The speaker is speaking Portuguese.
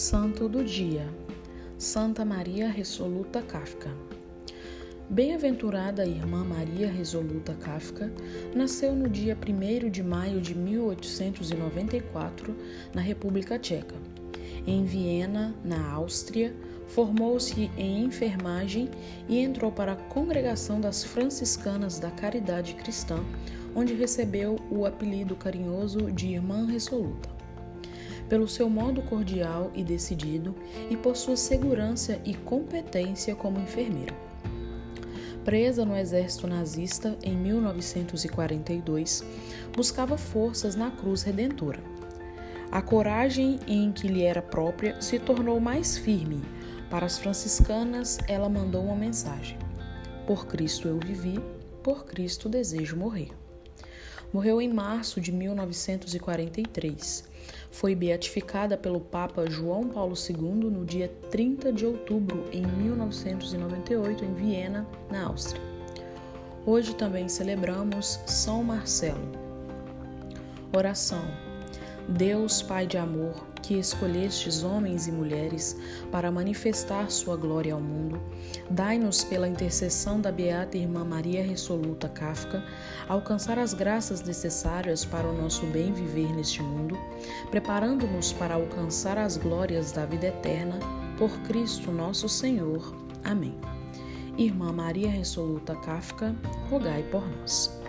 Santo do Dia. Santa Maria Resoluta Kafka. Bem-aventurada Irmã Maria Resoluta Kafka nasceu no dia 1 de maio de 1894 na República Tcheca. Em Viena, na Áustria, formou-se em enfermagem e entrou para a Congregação das Franciscanas da Caridade Cristã, onde recebeu o apelido carinhoso de Irmã Resoluta pelo seu modo cordial e decidido e por sua segurança e competência como enfermeira. Presa no exército nazista em 1942, buscava forças na cruz redentora. A coragem em que lhe era própria se tornou mais firme. Para as franciscanas, ela mandou uma mensagem: Por Cristo eu vivi, por Cristo desejo morrer. Morreu em março de 1943. Foi beatificada pelo Papa João Paulo II no dia 30 de outubro em 1998 em Viena, na Áustria. Hoje também celebramos São Marcelo. Oração. Deus, Pai de amor, que escolhestes homens e mulheres para manifestar sua glória ao mundo, dai-nos pela intercessão da beata irmã Maria Resoluta Kafka alcançar as graças necessárias para o nosso bem viver neste mundo, preparando-nos para alcançar as glórias da vida eterna por Cristo nosso Senhor. Amém. Irmã Maria Resoluta Kafka, rogai por nós.